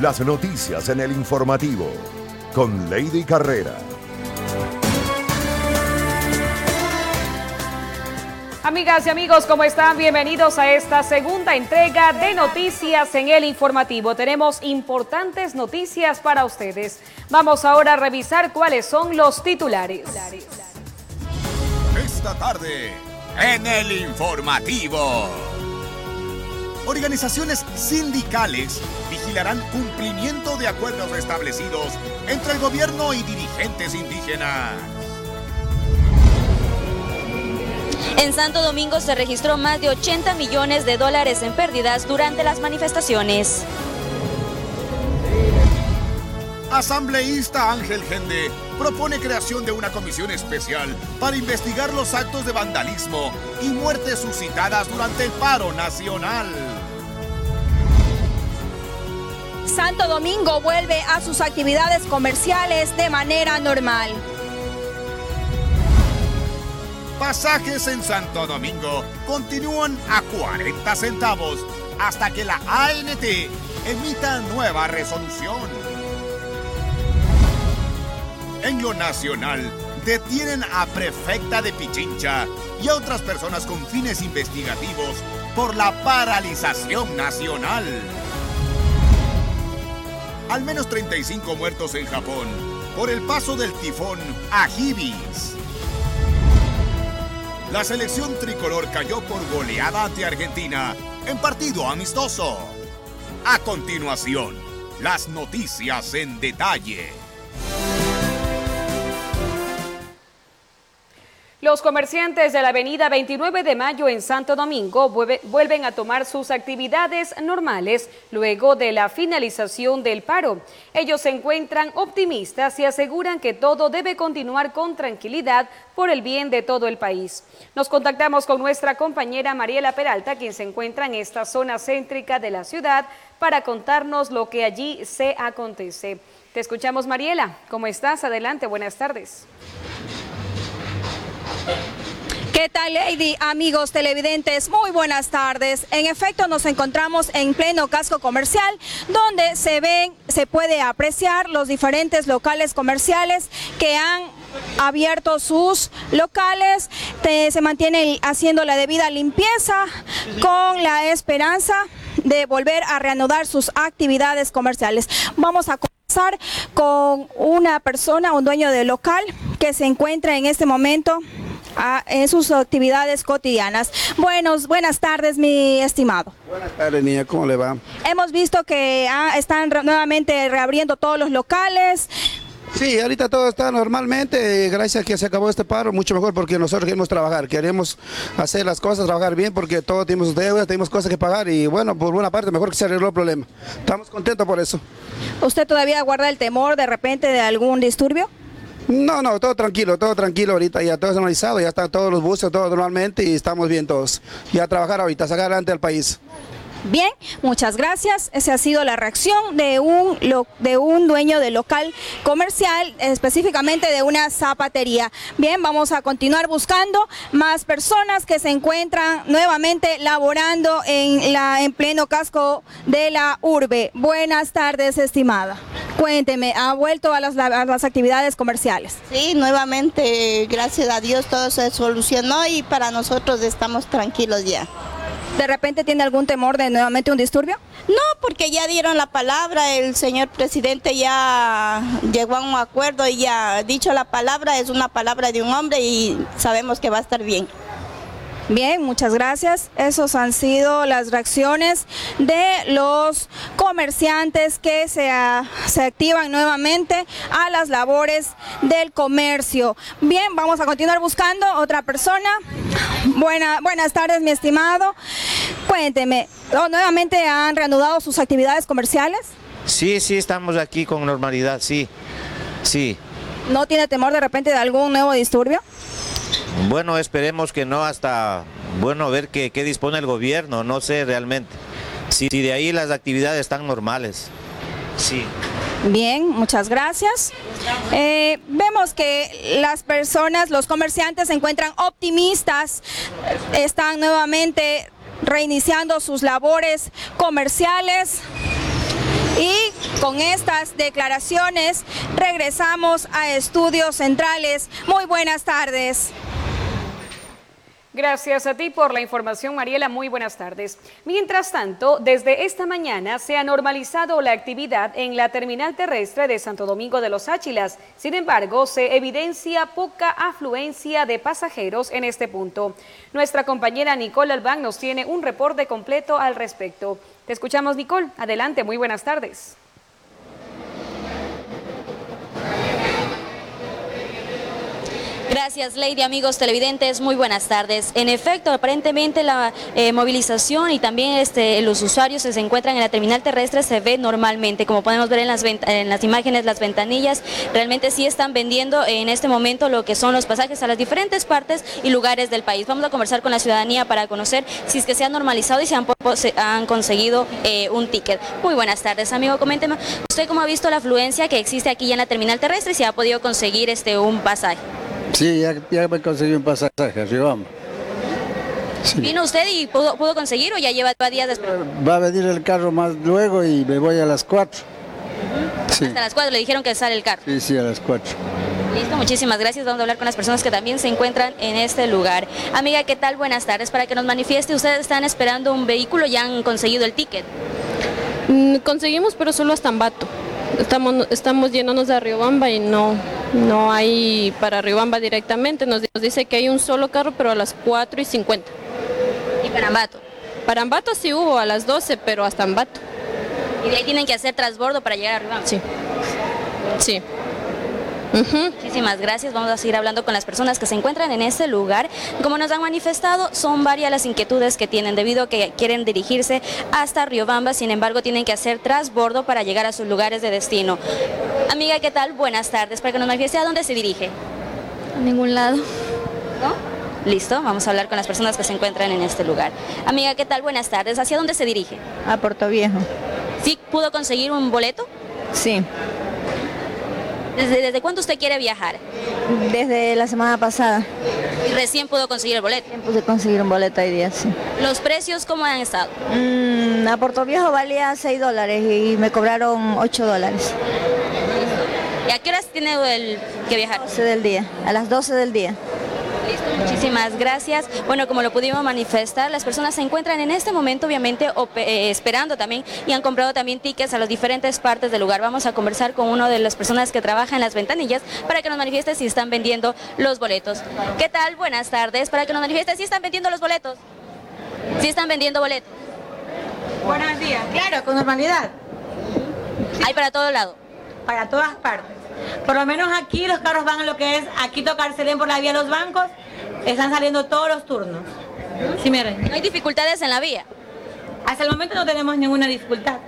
Las noticias en el informativo con Lady Carrera. Amigas y amigos, ¿cómo están? Bienvenidos a esta segunda entrega de noticias en el informativo. Tenemos importantes noticias para ustedes. Vamos ahora a revisar cuáles son los titulares. Esta tarde, en el informativo. Organizaciones sindicales vigilarán cumplimiento de acuerdos establecidos entre el gobierno y dirigentes indígenas. En Santo Domingo se registró más de 80 millones de dólares en pérdidas durante las manifestaciones. Asambleísta Ángel Gende propone creación de una comisión especial para investigar los actos de vandalismo y muertes suscitadas durante el paro nacional. Santo Domingo vuelve a sus actividades comerciales de manera normal. Pasajes en Santo Domingo continúan a 40 centavos hasta que la ANT emita nueva resolución. En lo nacional, detienen a prefecta de Pichincha y a otras personas con fines investigativos por la paralización nacional. Al menos 35 muertos en Japón por el paso del tifón Ajibis. La selección tricolor cayó por goleada ante Argentina en partido amistoso. A continuación, las noticias en detalle. Los comerciantes de la avenida 29 de Mayo en Santo Domingo vuelven a tomar sus actividades normales luego de la finalización del paro. Ellos se encuentran optimistas y aseguran que todo debe continuar con tranquilidad por el bien de todo el país. Nos contactamos con nuestra compañera Mariela Peralta, quien se encuentra en esta zona céntrica de la ciudad, para contarnos lo que allí se acontece. Te escuchamos, Mariela. ¿Cómo estás? Adelante, buenas tardes. ¿Qué tal, Lady? Amigos televidentes, muy buenas tardes. En efecto, nos encontramos en pleno casco comercial, donde se ven, se puede apreciar los diferentes locales comerciales que han abierto sus locales, se mantiene haciendo la debida limpieza con la esperanza de volver a reanudar sus actividades comerciales. Vamos a comenzar con una persona, un dueño de local que se encuentra en este momento en sus actividades cotidianas. Buenos, buenas tardes, mi estimado. Buenas tardes, niña, ¿cómo le va? Hemos visto que ah, están nuevamente reabriendo todos los locales. Sí, ahorita todo está normalmente, gracias a que se acabó este paro, mucho mejor porque nosotros queremos trabajar, queremos hacer las cosas, trabajar bien porque todos tenemos deudas, tenemos cosas que pagar y bueno, por buena parte mejor que se arregló el problema. Estamos contentos por eso. ¿Usted todavía guarda el temor de repente de algún disturbio? No, no, todo tranquilo, todo tranquilo ahorita, ya todo es normalizado, ya están todos los buses, todo normalmente y estamos bien todos. Ya a trabajar ahorita, sacar adelante al país. Bien, muchas gracias. Esa ha sido la reacción de un, de un dueño de local comercial, específicamente de una zapatería. Bien, vamos a continuar buscando más personas que se encuentran nuevamente laborando en, la, en pleno casco de la urbe. Buenas tardes, estimada. Cuénteme, ¿ha vuelto a las, a las actividades comerciales? Sí, nuevamente, gracias a Dios, todo se solucionó y para nosotros estamos tranquilos ya. ¿De repente tiene algún temor de nuevamente un disturbio? No, porque ya dieron la palabra, el señor presidente ya llegó a un acuerdo y ya ha dicho la palabra, es una palabra de un hombre y sabemos que va a estar bien. Bien, muchas gracias. Esas han sido las reacciones de los comerciantes que se, activan nuevamente a las labores del comercio. Bien, vamos a continuar buscando otra persona. Buena, buenas tardes, mi estimado. Cuénteme, ¿nuevamente han reanudado sus actividades comerciales? Sí, sí, estamos aquí con normalidad, sí, sí. ¿No tiene temor de repente de algún nuevo disturbio? Bueno, esperemos que no hasta, bueno, ver qué, dispone el gobierno, no sé realmente. Si, de ahí las actividades están normales, sí. Bien, muchas gracias. Eh, vemos que las personas, los comerciantes se encuentran optimistas, están nuevamente reiniciando sus labores comerciales Con estas declaraciones regresamos a Estudios Centrales. Muy buenas tardes. Gracias a ti por la información, Mariela. Muy buenas tardes. Mientras tanto, desde esta mañana se ha normalizado la actividad en la terminal terrestre de Santo Domingo de los Áchilas. Sin embargo, se evidencia poca afluencia de pasajeros en este punto. Nuestra compañera Nicole Albán nos tiene un reporte completo al respecto. Te escuchamos, Nicole. Adelante, muy buenas tardes. Gracias, Lady, amigos televidentes, muy buenas tardes. En efecto, aparentemente la eh, movilización y también este, los usuarios que se encuentran en la terminal terrestre se ve normalmente. Como podemos ver en las, en las imágenes, las ventanillas realmente sí están vendiendo en este momento lo que son los pasajes a las diferentes partes y lugares del país. Vamos a conversar con la ciudadanía para conocer si es que se ha normalizado y si han, han conseguido eh, un ticket. Muy buenas tardes, amigo. Coménteme, ¿usted cómo ha visto la afluencia que existe aquí en la terminal terrestre y si ha podido conseguir este, un pasaje? Sí, ya, ya me conseguí un pasaje, vamos. ¿Vino usted y pudo, pudo, conseguir o ya lleva días después? Va a venir el carro más luego y me voy a las 4. Hasta las 4 le dijeron que sale el carro. Sí, sí, a las 4. Listo, muchísimas gracias. Vamos a hablar con las personas que también se encuentran en este lugar. Amiga, ¿qué tal? Buenas tardes. Para que nos manifieste, ¿ustedes están esperando un vehículo? ¿Ya han conseguido el ticket? Mm, conseguimos, pero solo hasta Ambato. Estamos, estamos yéndonos de Riobamba y no, no hay para Riobamba directamente. Nos, dice que hay un solo carro, pero a las 4 y 50. ¿Y para Ambato? Para Ambato sí hubo a las 12, pero hasta Ambato. ¿Y de ahí tienen que hacer transbordo para llegar a Riobamba? Sí. Sí. Muchísimas gracias. Vamos a seguir hablando con las personas que se encuentran en este lugar. Como nos han manifestado, son varias las inquietudes que tienen debido a que quieren dirigirse hasta Riobamba, sin embargo tienen que hacer transbordo para llegar a sus lugares de destino. Amiga, ¿qué tal? Buenas tardes. Para que nos manifieste a dónde se dirige. A ningún lado. Listo, vamos a hablar con las personas que se encuentran en este lugar. Amiga, ¿qué tal? Buenas tardes. ¿Hacia dónde se dirige? A Puerto Viejo. ¿Sí pudo conseguir un boleto? Sí. ¿Desde, ¿Desde cuándo usted quiere viajar? Desde la semana pasada. ¿Y recién pudo conseguir el boleto? Recién pude conseguir un boleto hoy día, sí. ¿Los precios cómo han estado? Mm, a Puerto Viejo valía 6 dólares y me cobraron 8 dólares. ¿Y a qué horas tiene el que viajar? 12 del día, a las 12 del día. Listo, muchísimas gracias. Bueno, como lo pudimos manifestar, las personas se encuentran en este momento obviamente eh, esperando también y han comprado también tickets a las diferentes partes del lugar. Vamos a conversar con una de las personas que trabaja en las ventanillas para que nos manifieste si están vendiendo los boletos. ¿Qué tal? Buenas tardes. Para que nos manifieste si están vendiendo los boletos. Si están vendiendo boletos. Buenos días. Claro, con normalidad. Hay para todo lado. Para todas partes. Por lo menos aquí los carros van a lo que es aquí tocar Selén por la vía de los bancos. Están saliendo todos los turnos. Sí, miren. ¿No hay dificultades en la vía? Hasta el momento no tenemos ninguna dificultad.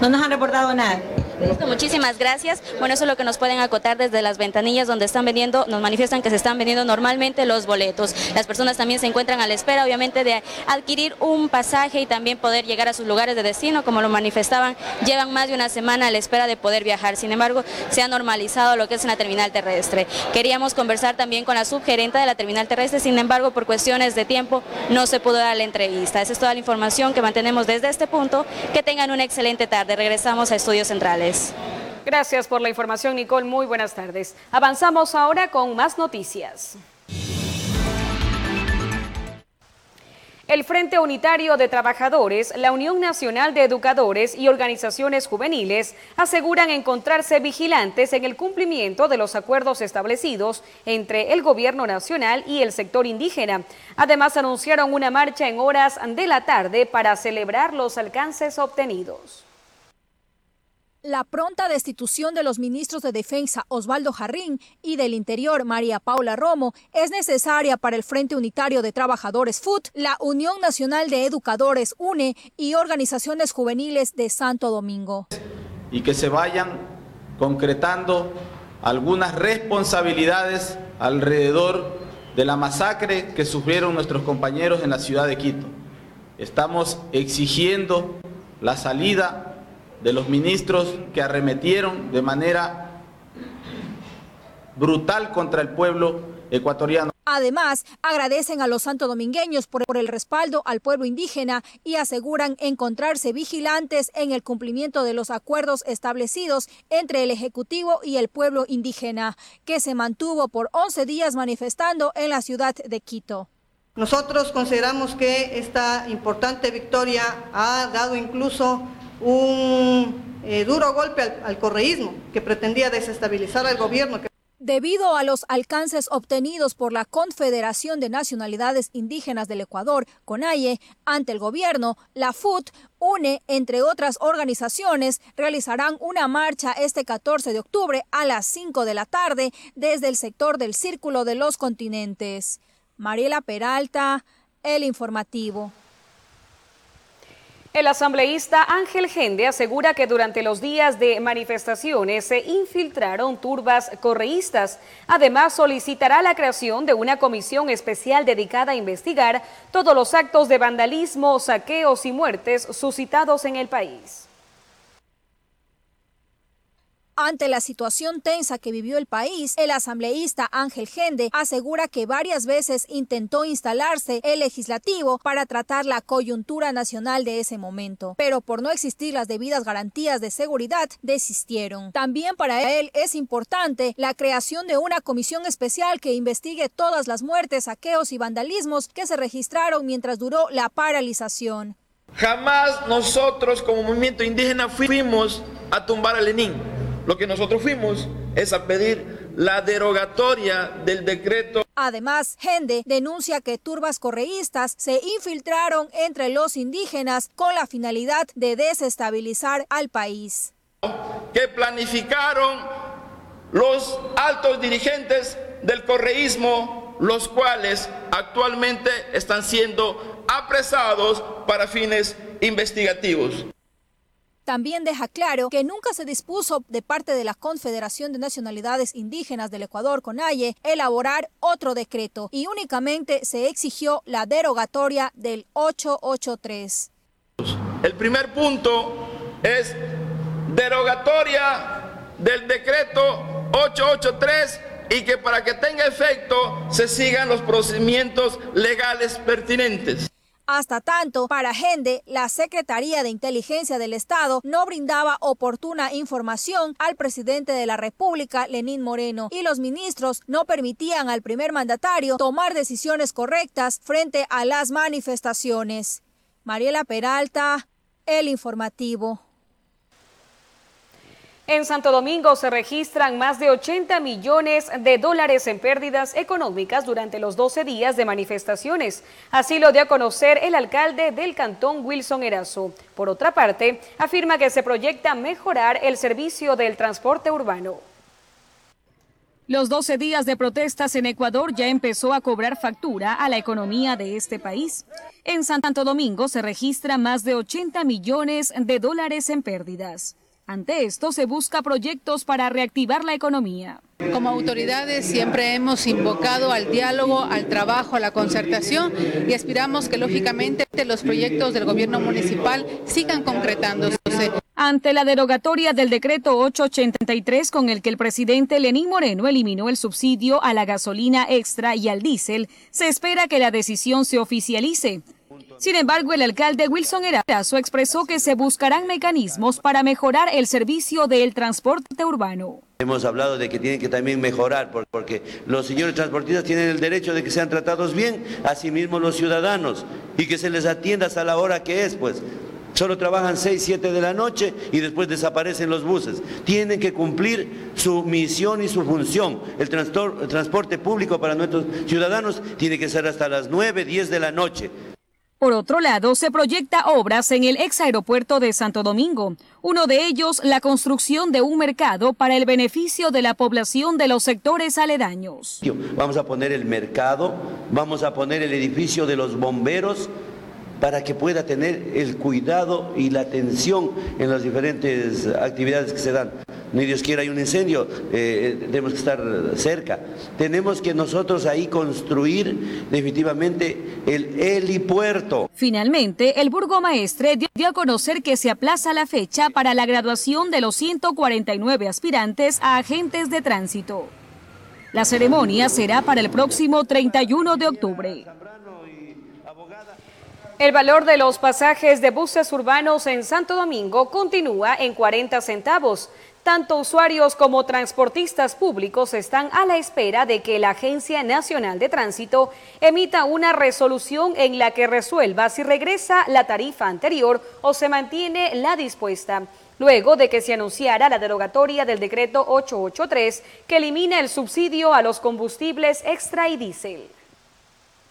No nos han reportado nada. Listo, muchísimas gracias. Bueno, eso es lo que nos pueden acotar desde las ventanillas donde están vendiendo, nos manifiestan que se están vendiendo normalmente los boletos. Las personas también se encuentran a la espera, obviamente, de adquirir un pasaje y también poder llegar a sus lugares de destino, como lo manifestaban, llevan más de una semana a la espera de poder viajar. Sin embargo, se ha normalizado lo que es una terminal terrestre. Queríamos conversar también con la subgerente de la terminal terrestre, sin embargo, por cuestiones de tiempo no se pudo dar la entrevista. Esa es toda la información que mantenemos desde este punto. Que tengan una excelente tarde. Regresamos a Estudios Centrales. Gracias por la información, Nicole. Muy buenas tardes. Avanzamos ahora con más noticias. El Frente Unitario de Trabajadores, la Unión Nacional de Educadores y organizaciones juveniles aseguran encontrarse vigilantes en el cumplimiento de los acuerdos establecidos entre el Gobierno Nacional y el sector indígena. Además, anunciaron una marcha en horas de la tarde para celebrar los alcances obtenidos. La pronta destitución de los ministros de Defensa Osvaldo Jarrín y del Interior María Paula Romo es necesaria para el Frente Unitario de Trabajadores FUT, la Unión Nacional de Educadores UNE y organizaciones juveniles de Santo Domingo. Y que se vayan concretando algunas responsabilidades alrededor de la masacre que sufrieron nuestros compañeros en la ciudad de Quito. Estamos exigiendo la salida de los ministros que arremetieron de manera brutal contra el pueblo ecuatoriano. Además, agradecen a los santodomingueños por, por el respaldo al pueblo indígena y aseguran encontrarse vigilantes en el cumplimiento de los acuerdos establecidos entre el Ejecutivo y el pueblo indígena, que se mantuvo por 11 días manifestando en la ciudad de Quito. Nosotros consideramos que esta importante victoria ha dado incluso un eh, duro golpe al, al correísmo que pretendía desestabilizar al gobierno. Debido a los alcances obtenidos por la Confederación de Nacionalidades Indígenas del Ecuador, CONAIE, ante el gobierno, la FUT, UNE, entre otras organizaciones, realizarán una marcha este 14 de octubre a las 5 de la tarde desde el sector del Círculo de los Continentes. Mariela Peralta, El Informativo. El asambleísta Ángel Gende asegura que durante los días de manifestaciones se infiltraron turbas correístas. Además, solicitará la creación de una comisión especial dedicada a investigar todos los actos de vandalismo, saqueos y muertes suscitados en el país. Ante la situación tensa que vivió el país, el asambleísta Ángel Gende asegura que varias veces intentó instalarse el legislativo para tratar la coyuntura nacional de ese momento, pero por no existir las debidas garantías de seguridad, desistieron. También para él es importante la creación de una comisión especial que investigue todas las muertes, saqueos y vandalismos que se registraron mientras duró la paralización. Jamás nosotros como movimiento indígena fuimos a tumbar a Lenin lo que nosotros fuimos es a pedir la derogatoria del decreto. Además, Gende denuncia que turbas correístas se infiltraron entre los indígenas con la finalidad de desestabilizar al país. Que planificaron los altos dirigentes del correísmo, los cuales actualmente están siendo apresados para fines investigativos. También deja claro que nunca se dispuso de parte de la Confederación de Nacionalidades Indígenas del Ecuador, CONAIE, elaborar otro decreto y únicamente se exigió la derogatoria del 883. El primer punto es derogatoria del decreto 883 y que para que tenga efecto se sigan los procedimientos legales pertinentes. Hasta tanto, para Gende, la Secretaría de Inteligencia del Estado no brindaba oportuna información al presidente de la República, Lenín Moreno, y los ministros no permitían al primer mandatario tomar decisiones correctas frente a las manifestaciones. Mariela Peralta, El Informativo. En Santo Domingo se registran más de 80 millones de dólares en pérdidas económicas durante los 12 días de manifestaciones. Así lo dio a conocer el alcalde del cantón Wilson Erazo. Por otra parte, afirma que se proyecta mejorar el servicio del transporte urbano. Los 12 días de protestas en Ecuador ya empezó a cobrar factura a la economía de este país. En Santo Domingo se registra más de 80 millones de dólares en pérdidas. Ante esto se busca proyectos para reactivar la economía. Como autoridades siempre hemos invocado al diálogo, al trabajo, a la concertación y aspiramos que lógicamente los proyectos del gobierno municipal sigan concretándose. Ante la derogatoria del decreto 883 con el que el presidente Lenín Moreno eliminó el subsidio a la gasolina extra y al diésel, se espera que la decisión se oficialice. Sin embargo, el alcalde Wilson Erazo expresó que se buscarán mecanismos para mejorar el servicio del transporte urbano. Hemos hablado de que tienen que también mejorar, porque los señores transportistas tienen el derecho de que sean tratados bien, asimismo los ciudadanos, y que se les atienda hasta la hora que es, pues. Solo trabajan 6, 7 de la noche y después desaparecen los buses. Tienen que cumplir su misión y su función. El, transporte público para nuestros ciudadanos tiene que ser hasta las 9, 10 de la noche. Por otro lado, se proyecta obras en el ex aeropuerto de Santo Domingo. Uno de ellos, la construcción de un mercado para el beneficio de la población de los sectores aledaños. Vamos a poner el mercado, vamos a poner el edificio de los bomberos para que pueda tener el cuidado y la atención en las diferentes actividades que se dan ni Dios quiera hay un incendio, eh, tenemos que estar cerca. Tenemos que nosotros ahí construir definitivamente el helipuerto. Finalmente, el burgomaestre dio a conocer que se aplaza la fecha para la graduación de los 149 aspirantes a agentes de tránsito. La ceremonia será para el próximo 31 de octubre. El valor de los pasajes de buses urbanos en Santo Domingo continúa en 40 centavos. Tanto usuarios como transportistas públicos están a la espera de que la Agencia Nacional de Tránsito emita una resolución en la que resuelva si regresa la tarifa anterior o se mantiene la dispuesta luego de que se anunciara la derogatoria del decreto 883 que elimina el subsidio a los combustibles extra y diésel.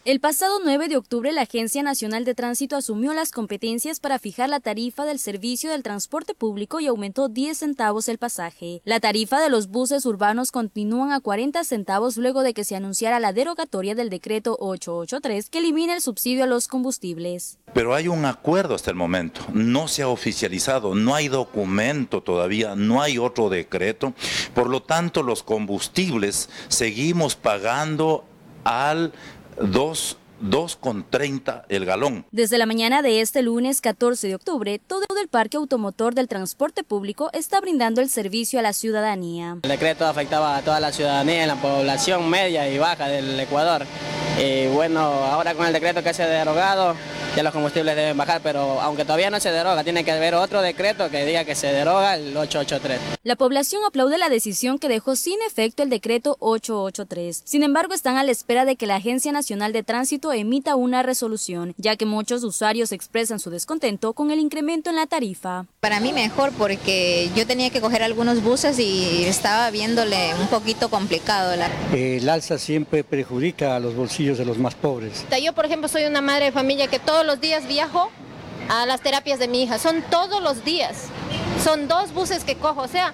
El pasado 9 de octubre, la Agencia Nacional de Tránsito asumió las competencias para fijar la tarifa del servicio del transporte público y aumentó 10 centavos el pasaje. La tarifa de los buses urbanos continúan a 40 centavos luego de que se anunciara la derogatoria del decreto 883 que elimina el subsidio a los combustibles. Pero hay un acuerdo hasta el momento, no se ha oficializado, no hay documento todavía, no hay otro decreto. Por lo tanto, los combustibles seguimos pagando al 2 2,30 el galón. Desde la mañana de este lunes 14 de octubre, todo el parque automotor del transporte público está brindando el servicio a la ciudadanía. El decreto afectaba a toda la ciudadanía en la población media y baja del Ecuador. Y bueno, ahora con el decreto que se ha derogado, ya los combustibles deben bajar, pero aunque todavía no se deroga, tiene que haber otro decreto que diga que se deroga el 883. La población aplaude la decisión que dejó sin efecto el decreto 883. Sin embargo, están a la espera de que la Agencia Nacional de Tránsito emita una resolución, ya que muchos usuarios expresan su descontento con el incremento en la tarifa. Para mí mejor porque yo tenía que coger algunos buses y estaba viéndole un poquito complicado. El alza siempre perjudica a los bolsillos de los más pobres. Yo, por ejemplo, soy una madre de familia que todos los días viajo a las terapias de mi hija. Son todos los días. Son dos buses que cojo. O sea,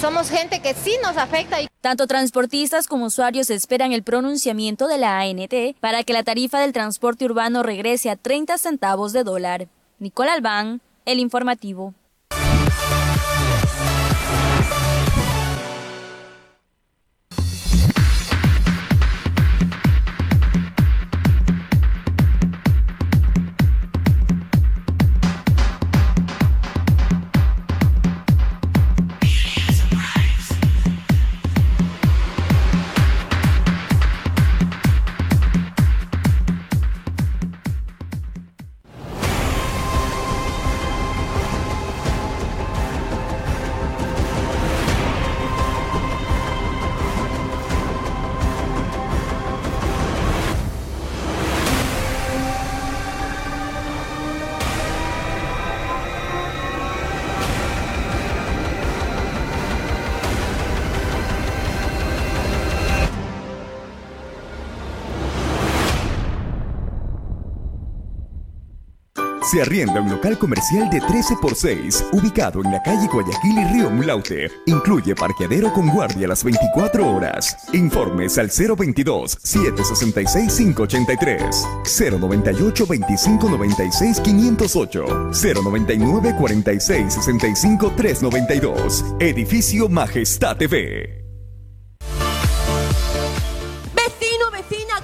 somos gente que sí nos afecta. Tanto transportistas como usuarios esperan el pronunciamiento de la ANT para que la tarifa del transporte urbano regrese a 30 centavos de dólar. Nicole Albán, El Informativo. Se arrienda un local comercial de 13 por 6, ubicado en la calle Guayaquil y Río Mulaute. Incluye parqueadero con guardia las 24 horas. Informes al 022 766 583, 098 25 96 508, 099 46 65 392. Edificio Majestad TV.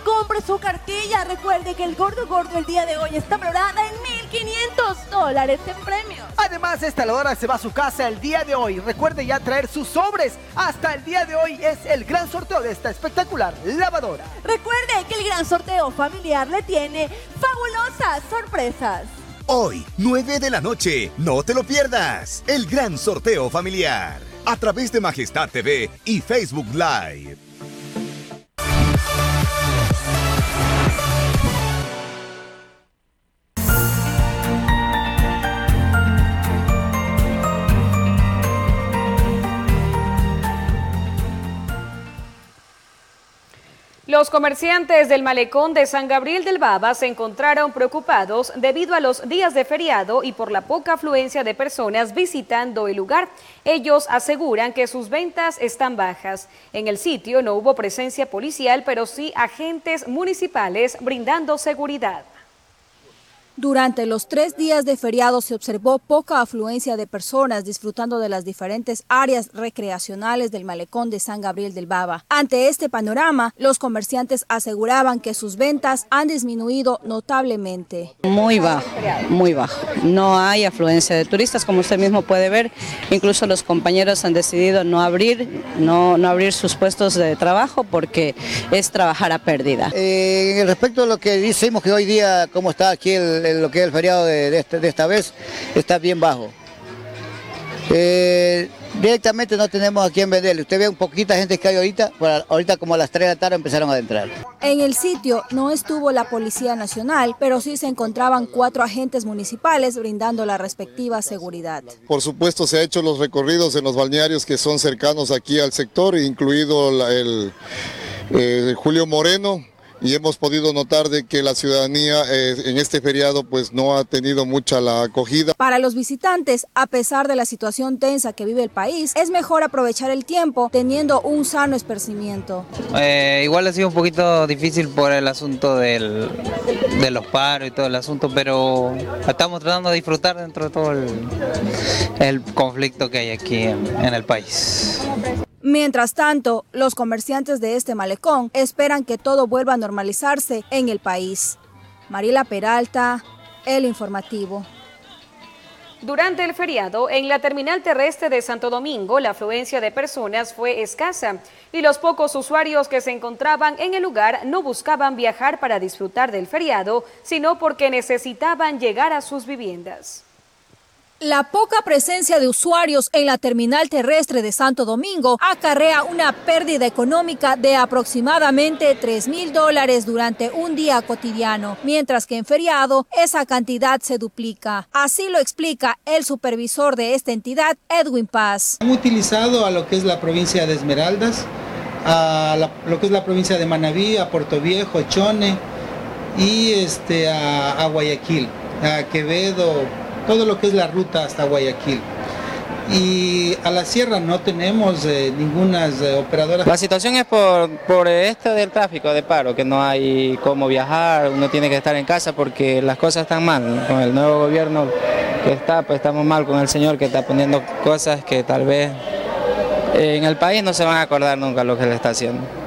compre su cartilla. Recuerde que el gordo gordo el día de hoy está valorada en 1.500 dólares en premios. Además, esta lavadora se va a su casa el día de hoy. Recuerde ya traer sus sobres. Hasta el día de hoy es el gran sorteo de esta espectacular lavadora. Recuerde que el gran sorteo familiar le tiene fabulosas sorpresas. Hoy, 9 de la noche, no te lo pierdas. El gran sorteo familiar. A través de Majestad TV y Facebook Live. Los comerciantes del malecón de San Gabriel del Baba se encontraron preocupados debido a los días de feriado y por la poca afluencia de personas visitando el lugar. Ellos aseguran que sus ventas están bajas. En el sitio no hubo presencia policial, pero sí agentes municipales brindando seguridad. Durante los tres días de feriado se observó poca afluencia de personas disfrutando de las diferentes áreas recreacionales del malecón de San Gabriel del Baba. Ante este panorama, los comerciantes aseguraban que sus ventas han disminuido notablemente. Muy bajo, muy bajo. No hay afluencia de turistas, como usted mismo puede ver. Incluso los compañeros han decidido no abrir, no, no abrir sus puestos de trabajo porque es trabajar a pérdida. Eh, respecto a lo que decimos que hoy día, cómo está aquí el lo que es el feriado este, de, esta vez está bien bajo. Eh, directamente no tenemos a quién venderle. Usted ve un poquita gente que hay ahorita, ahorita como a las 3 de la tarde empezaron a entrar. En el sitio no estuvo la Policía Nacional, pero sí se encontraban cuatro agentes municipales brindando la respectiva seguridad. Por supuesto se han hecho los recorridos en los balnearios que son cercanos aquí al sector, incluido el eh, Julio Moreno, y hemos podido notar de que la ciudadanía eh, en este feriado pues no ha tenido mucha la acogida. Para los visitantes, a pesar de la situación tensa que vive el país, es mejor aprovechar el tiempo teniendo un sano esparcimiento. Eh, igual ha sido un poquito difícil por el asunto del, de los paros y todo el asunto, pero estamos tratando de disfrutar dentro de todo el, conflicto que hay aquí en el país. Mientras tanto, los comerciantes de este malecón esperan que todo vuelva a normalizarse en el país. Mariela Peralta, El Informativo. Durante el feriado, en la terminal terrestre de Santo Domingo, la afluencia de personas fue escasa y los pocos usuarios que se encontraban en el lugar no buscaban viajar para disfrutar del feriado, sino porque necesitaban llegar a sus viviendas. La poca presencia de usuarios en la terminal terrestre de Santo Domingo acarrea una pérdida económica de aproximadamente 3 mil dólares durante un día cotidiano, mientras que en feriado esa cantidad se duplica. Así lo explica el supervisor de esta entidad, Edwin Paz. Han utilizado a lo que es la provincia de Esmeraldas, a lo que es la provincia de Manabí, a Puerto Viejo, Chone y este, a, a Guayaquil, a Quevedo, todo lo que es la ruta hasta Guayaquil. Y a la sierra no tenemos eh, ninguna eh, operadora. La situación es por, por esto del tráfico de paro, que no hay cómo viajar, uno tiene que estar en casa porque las cosas están mal. Con el nuevo gobierno que está, pues estamos mal con el señor que está poniendo cosas que tal vez en el país no se van a acordar nunca lo que le está haciendo.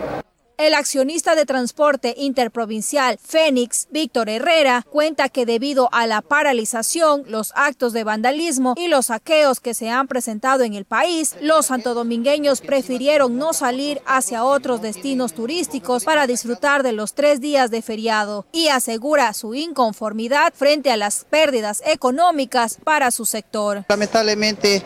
El accionista de transporte interprovincial Fénix, Víctor Herrera, cuenta que debido a la paralización, los actos de vandalismo y los saqueos que se han presentado en el país, los santodomingueños prefirieron no salir hacia otros destinos turísticos para disfrutar de los tres días de feriado y asegura su inconformidad frente a las pérdidas económicas para su sector. Lamentablemente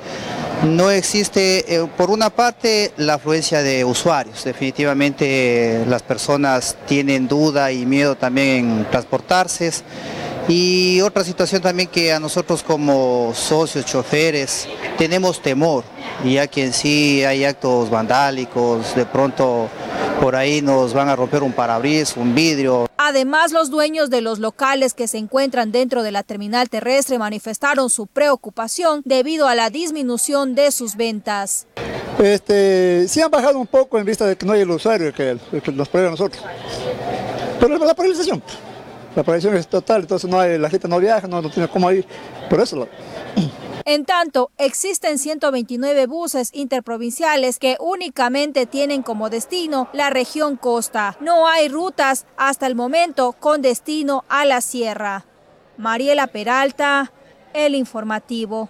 no existe, eh, por una parte, la afluencia de usuarios. Definitivamente las personas tienen duda y miedo también en transportarse. Y otra situación también que a nosotros como socios, choferes, tenemos temor, ya que en sí hay actos vandálicos, de pronto por ahí nos van a romper un parabrisas, un vidrio. Además, los dueños de los locales que se encuentran dentro de la terminal terrestre manifestaron su preocupación debido a la disminución de sus ventas. Este, sí han bajado un poco en vista de que no hay el usuario que, nos prueba a nosotros. Pero la paralización, la paralización es total, entonces no hay, la gente no viaja, no, no tiene cómo ir, por eso. En tanto, existen 129 buses interprovinciales que únicamente tienen como destino la región costa. No hay rutas hasta el momento con destino a la sierra. Mariela Peralta, El Informativo.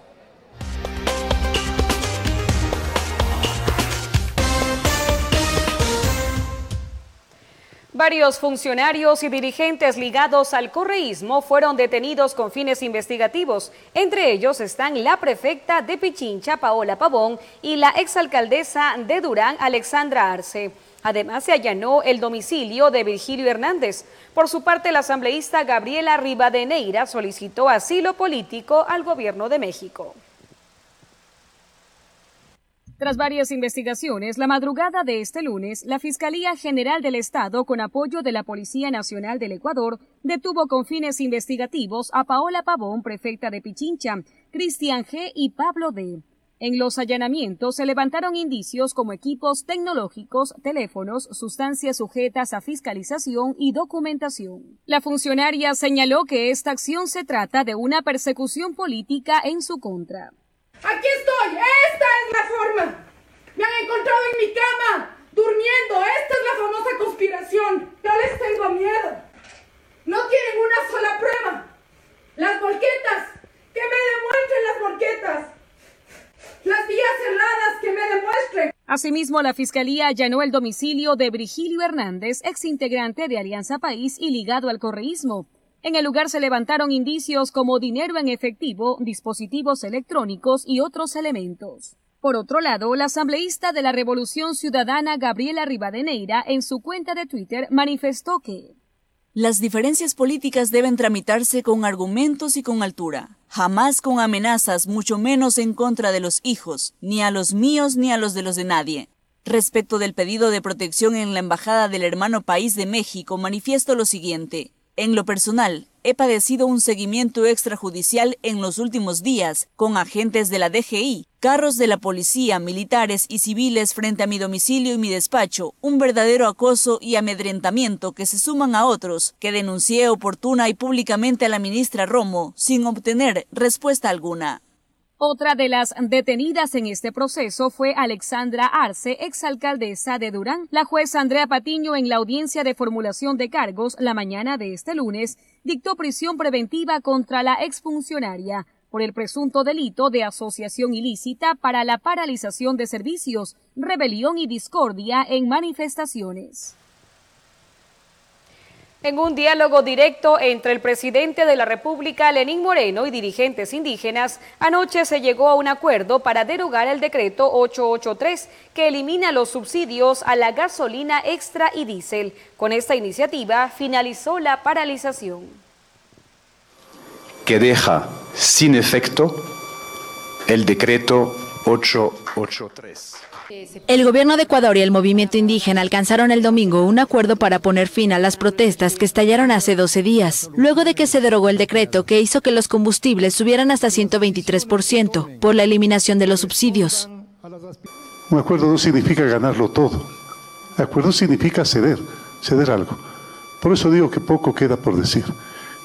Varios funcionarios y dirigentes ligados al correísmo fueron detenidos con fines investigativos. Entre ellos están la prefecta de Pichincha, Paola Pavón, y la exalcaldesa de Durán, Alexandra Arce. Además, se allanó el domicilio de Virgilio Hernández. Por su parte, la asambleísta Gabriela Rivadeneira solicitó asilo político al gobierno de México. Tras varias investigaciones, la madrugada de este lunes, la Fiscalía General del Estado, con apoyo de la Policía Nacional del Ecuador, detuvo con fines investigativos a Paola Pavón, prefecta de Pichincha, Cristian G. y Pablo D. En los allanamientos se levantaron indicios como equipos tecnológicos, teléfonos, sustancias sujetas a fiscalización y documentación. La funcionaria señaló que esta acción se trata de una persecución política en su contra. Aquí estoy, esta es la forma. Me han encontrado en mi cama, durmiendo. Esta es la famosa conspiración. Yo les tengo miedo. No tienen una sola prueba. Las volquetas. Que me demuestren las volquetas. Las vías cerradas que me demuestren. Asimismo, la Fiscalía allanó el domicilio de Virgilio Hernández, ex integrante de Alianza País y ligado al correísmo. En el lugar se levantaron indicios como dinero en efectivo, dispositivos electrónicos y otros elementos. Por otro lado, la asambleísta de la Revolución Ciudadana Gabriela Rivadeneira en su cuenta de Twitter manifestó que las diferencias políticas deben tramitarse con argumentos y con altura, jamás con amenazas, mucho menos en contra de los hijos, ni a los míos ni a los de los de nadie. Respecto del pedido de protección en la Embajada del hermano país de México, manifiesto lo siguiente. En lo personal, he padecido un seguimiento extrajudicial en los últimos días con agentes de la DGI, carros de la policía, militares y civiles frente a mi domicilio y mi despacho, un verdadero acoso y amedrentamiento que se suman a otros que denuncié oportuna y públicamente a la ministra Romo sin obtener respuesta alguna. Otra de las detenidas en este proceso fue Alexandra Arce, exalcaldesa de Durán. La jueza Andrea Patiño, en la audiencia de formulación de cargos la mañana de este lunes, dictó prisión preventiva contra la exfuncionaria por el presunto delito de asociación ilícita para la paralización de servicios, rebelión y discordia en manifestaciones. En un diálogo directo entre el presidente de la República, Lenín Moreno, y dirigentes indígenas, anoche se llegó a un acuerdo para derogar el decreto 883 que elimina los subsidios a la gasolina extra y diésel. Con esta iniciativa finalizó la paralización. Que deja sin efecto el decreto 883. El gobierno de Ecuador y el movimiento indígena alcanzaron el domingo un acuerdo para poner fin a las protestas que estallaron hace 12 días, luego de que se derogó el decreto que hizo que los combustibles subieran hasta 123% por la eliminación de los subsidios. Un acuerdo no significa ganarlo todo. Acuerdo significa ceder, ceder algo. Por eso digo que poco queda por decir.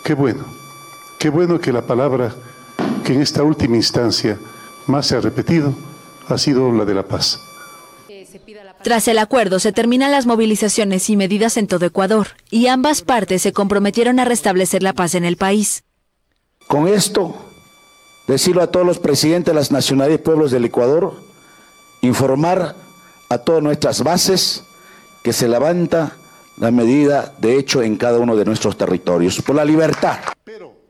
Qué bueno, qué bueno que la palabra que en esta última instancia más se ha repetido ha sido la de la paz. Tras el acuerdo se terminan las movilizaciones y medidas en todo Ecuador y ambas partes se comprometieron a restablecer la paz en el país. Con esto, decirlo a todos los presidentes de las nacionalidades y pueblos del Ecuador, informar a todas nuestras bases que se levanta la medida de hecho en cada uno de nuestros territorios por la libertad.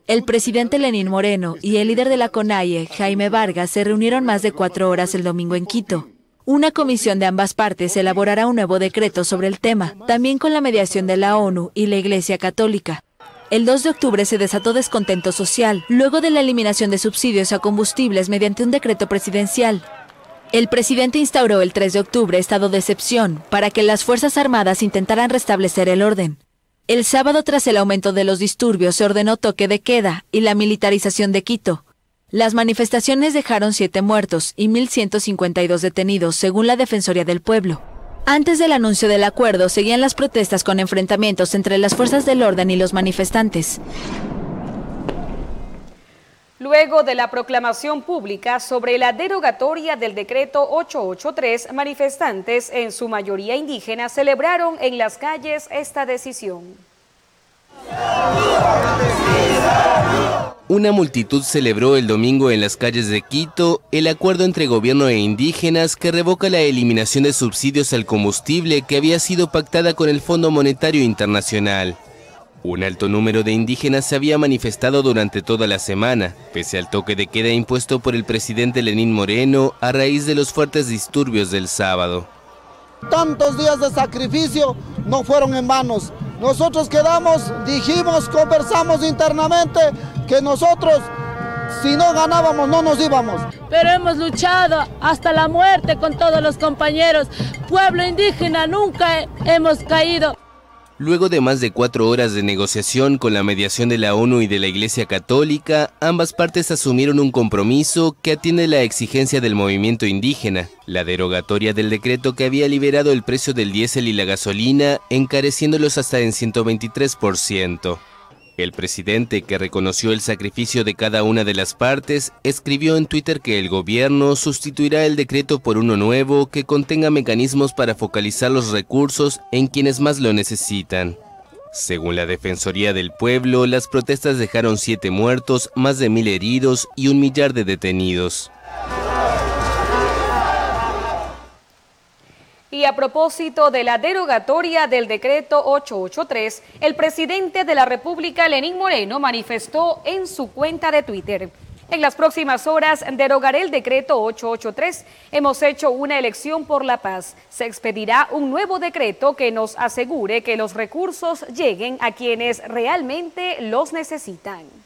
El presidente Lenín Moreno y el líder de la CONAIE, Jaime Vargas, se reunieron más de cuatro horas el domingo en Quito. Una comisión de ambas partes elaborará un nuevo decreto sobre el tema, también con la mediación de la ONU y la Iglesia Católica. El 2 de octubre se desató descontento social, luego de la eliminación de subsidios a combustibles mediante un decreto presidencial. El presidente instauró el 3 de octubre estado de excepción para que las Fuerzas Armadas intentaran restablecer el orden. El sábado, tras el aumento de los disturbios, se ordenó toque de queda y la militarización de Quito. Las manifestaciones dejaron siete muertos y 1.152 detenidos, según la Defensoría del Pueblo. Antes del anuncio del acuerdo, seguían las protestas con enfrentamientos entre las fuerzas del orden y los manifestantes. Luego de la proclamación pública sobre la derogatoria del decreto 883, manifestantes, en su mayoría indígenas, celebraron en las calles esta decisión. Una multitud celebró el domingo en las calles de Quito el acuerdo entre gobierno e indígenas que revoca la eliminación de subsidios al combustible que había sido pactada con el Fondo Monetario Internacional. Un alto número de indígenas se había manifestado durante toda la semana, pese al toque de queda impuesto por el presidente Lenín Moreno a raíz de los fuertes disturbios del sábado. Tantos días de sacrificio no fueron en vanos. Nosotros quedamos, dijimos, conversamos internamente que nosotros, si no ganábamos, no nos íbamos. Pero hemos luchado hasta la muerte con todos los compañeros. Pueblo indígena, nunca hemos caído. Luego de más de cuatro horas de negociación con la mediación de la ONU y de la Iglesia Católica, ambas partes asumieron un compromiso que atiende la exigencia del movimiento indígena, la derogatoria del decreto que había liberado el precio del diésel y la gasolina, encareciéndolos hasta en 123%. El presidente, que reconoció el sacrificio de cada una de las partes, escribió en Twitter que el gobierno sustituirá el decreto por uno nuevo que contenga mecanismos para focalizar los recursos en quienes más lo necesitan. Según la Defensoría del Pueblo, las protestas dejaron siete muertos, más de mil heridos y un millar de detenidos. Y a propósito de la derogatoria del decreto 883, el presidente de la República, Lenín Moreno, manifestó en su cuenta de Twitter. En las próximas horas derogaré el decreto 883. Hemos hecho una elección por la paz. Se expedirá un nuevo decreto que nos asegure que los recursos lleguen a quienes realmente los necesitan.